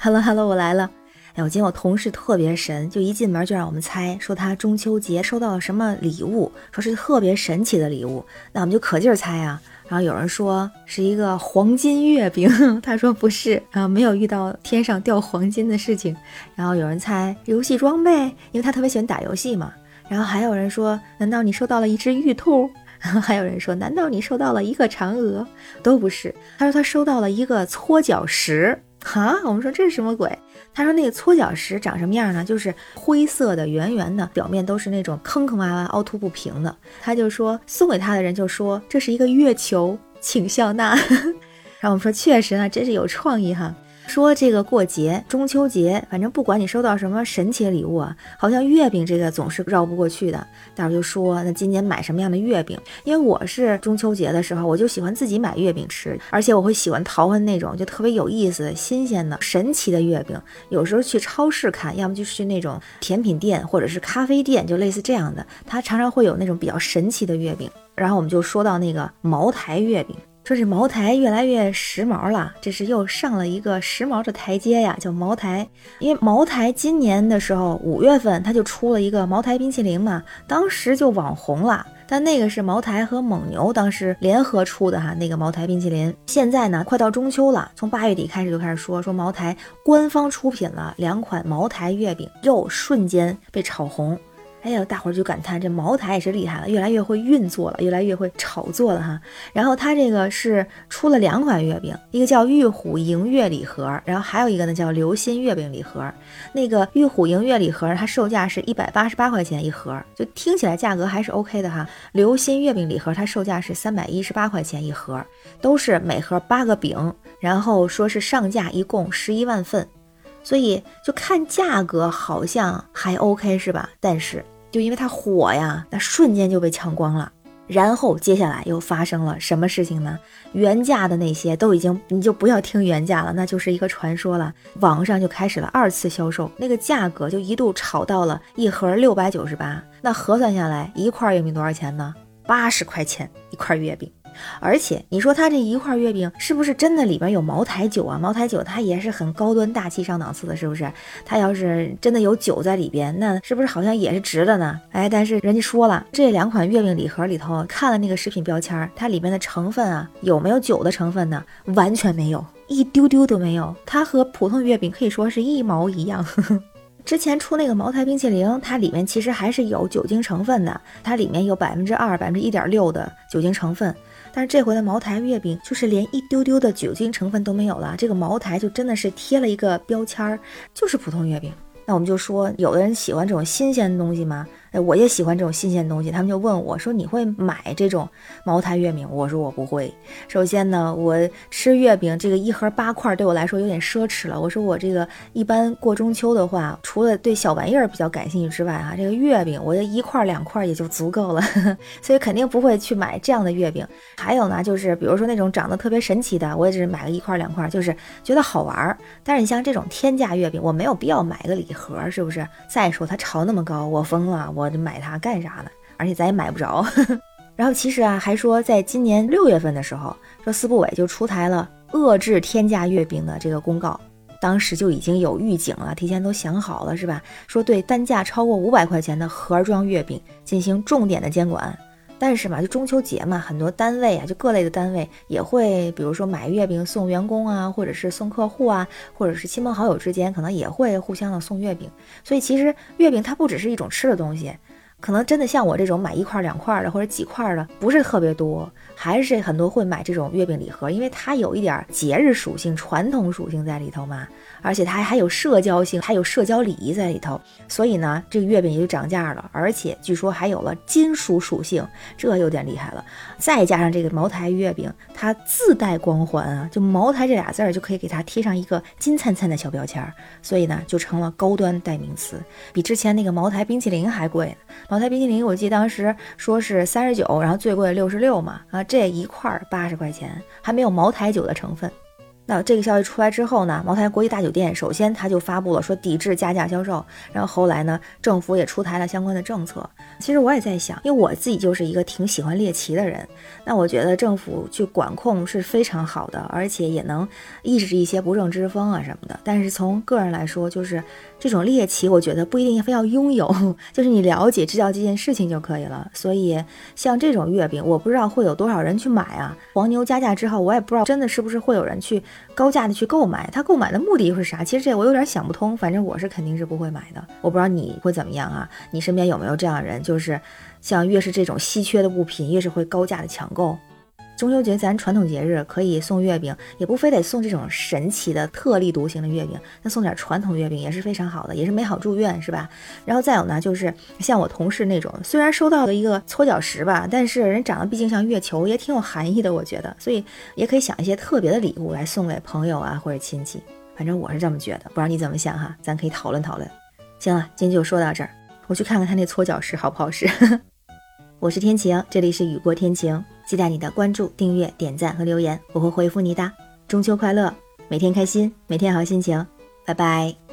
Hello Hello，我来了。哎，我今天我同事特别神，就一进门就让我们猜，说他中秋节收到了什么礼物，说是特别神奇的礼物。那我们就可劲儿猜啊。然后有人说是一个黄金月饼，他说不是啊，没有遇到天上掉黄金的事情。然后有人猜游戏装备，因为他特别喜欢打游戏嘛。然后还有人说，难道你收到了一只玉兔？还有人说，难道你收到了一个嫦娥？都不是，他说他收到了一个搓脚石。哈，我们说这是什么鬼？他说那个搓脚石长什么样呢？就是灰色的、圆圆的，表面都是那种坑坑洼洼、凹凸不平的。他就说送给他的人就说这是一个月球，请笑纳。然后我们说确实呢，真是有创意哈。说这个过节，中秋节，反正不管你收到什么神奇礼物啊，好像月饼这个总是绕不过去的。大伙就说，那今年买什么样的月饼？因为我是中秋节的时候，我就喜欢自己买月饼吃，而且我会喜欢淘换那种就特别有意思、新鲜的、神奇的月饼。有时候去超市看，要么就是去那种甜品店或者是咖啡店，就类似这样的，它常常会有那种比较神奇的月饼。然后我们就说到那个茅台月饼。说这茅台越来越时髦了，这是又上了一个时髦的台阶呀，叫茅台。因为茅台今年的时候五月份它就出了一个茅台冰淇淋嘛，当时就网红了。但那个是茅台和蒙牛当时联合出的哈，那个茅台冰淇淋。现在呢，快到中秋了，从八月底开始就开始说说茅台官方出品了两款茅台月饼，又瞬间被炒红。哎呀，大伙儿就感叹这茅台也是厉害了，越来越会运作了，越来越会炒作了哈。然后它这个是出了两款月饼，一个叫玉虎迎月礼盒，然后还有一个呢叫流心月饼礼盒。那个玉虎迎月礼盒它售价是一百八十八块钱一盒，就听起来价格还是 OK 的哈。流心月饼礼盒它售价是三百一十八块钱一盒，都是每盒八个饼，然后说是上架一共十一万份。所以就看价格好像还 OK 是吧？但是就因为它火呀，那瞬间就被抢光了。然后接下来又发生了什么事情呢？原价的那些都已经你就不要听原价了，那就是一个传说了。网上就开始了二次销售，那个价格就一度炒到了一盒六百九十八。那核算下来，一块月饼多少钱呢？八十块钱一块月饼。而且你说它这一块月饼是不是真的里边有茅台酒啊？茅台酒它也是很高端大气上档次的，是不是？它要是真的有酒在里边，那是不是好像也是值的呢？哎，但是人家说了，这两款月饼礼盒里头看了那个食品标签，它里面的成分啊，有没有酒的成分呢？完全没有，一丢丢都没有。它和普通月饼可以说是一毛一样。之前出那个茅台冰淇淋，它里面其实还是有酒精成分的，它里面有百分之二、百分之一点六的酒精成分。但是这回的茅台月饼就是连一丢丢的酒精成分都没有了，这个茅台就真的是贴了一个标签儿，就是普通月饼。那我们就说，有的人喜欢这种新鲜的东西吗？哎，我也喜欢这种新鲜东西。他们就问我说：“你会买这种茅台月饼？”我说：“我不会。首先呢，我吃月饼这个一盒八块对我来说有点奢侈了。我说我这个一般过中秋的话，除了对小玩意儿比较感兴趣之外，哈，这个月饼我这一块两块也就足够了，所以肯定不会去买这样的月饼。还有呢，就是比如说那种长得特别神奇的，我也只是买个一块两块，就是觉得好玩。但是你像这种天价月饼，我没有必要买个礼盒，是不是？再说它炒那么高，我疯了。我买它干啥呢？而且咱也买不着。然后其实啊，还说在今年六月份的时候，说四部委就出台了遏制天价月饼的这个公告，当时就已经有预警了，提前都想好了，是吧？说对单价超过五百块钱的盒装月饼进行重点的监管。但是嘛，就中秋节嘛，很多单位啊，就各类的单位也会，比如说买月饼送员工啊，或者是送客户啊，或者是亲朋好友之间，可能也会互相的送月饼。所以其实月饼它不只是一种吃的东西。可能真的像我这种买一块两块的或者几块的不是特别多，还是很多会买这种月饼礼盒，因为它有一点节日属性、传统属性在里头嘛，而且它还有社交性，还有社交礼仪在里头，所以呢，这个月饼也就涨价了，而且据说还有了金属属性，这有点厉害了。再加上这个茅台月饼，它自带光环啊，就茅台这俩字儿就可以给它贴上一个金灿灿的小标签，所以呢，就成了高端代名词，比之前那个茅台冰淇淋还贵。茅台冰淇淋，我记得当时说是三十九，然后最贵六十六嘛，啊，这一块八十块钱，还没有茅台酒的成分。那这个消息出来之后呢，茅台国际大酒店首先他就发布了说抵制加价销售，然后后来呢，政府也出台了相关的政策。其实我也在想，因为我自己就是一个挺喜欢猎奇的人，那我觉得政府去管控是非常好的，而且也能抑制一些不正之风啊什么的。但是从个人来说，就是这种猎奇，我觉得不一定非要拥有，就是你了解知道这件事情就可以了。所以像这种月饼，我不知道会有多少人去买啊。黄牛加价之后，我也不知道真的是不是会有人去。高价的去购买，他购买的目的又是啥？其实这我有点想不通。反正我是肯定是不会买的。我不知道你会怎么样啊？你身边有没有这样的人？就是像越是这种稀缺的物品，越是会高价的抢购。中秋节咱传统节日可以送月饼，也不非得送这种神奇的特立独行的月饼，那送点传统月饼也是非常好的，也是美好祝愿，是吧？然后再有呢，就是像我同事那种，虽然收到了一个搓脚石吧，但是人长得毕竟像月球，也挺有含义的，我觉得，所以也可以想一些特别的礼物来送给朋友啊或者亲戚。反正我是这么觉得，不知道你怎么想哈？咱可以讨论讨论。行了，今天就说到这儿，我去看看他那搓脚石好不好使。我是天晴，这里是雨过天晴。期待你的关注、订阅、点赞和留言，我会回复你的。中秋快乐，每天开心，每天好心情，拜拜。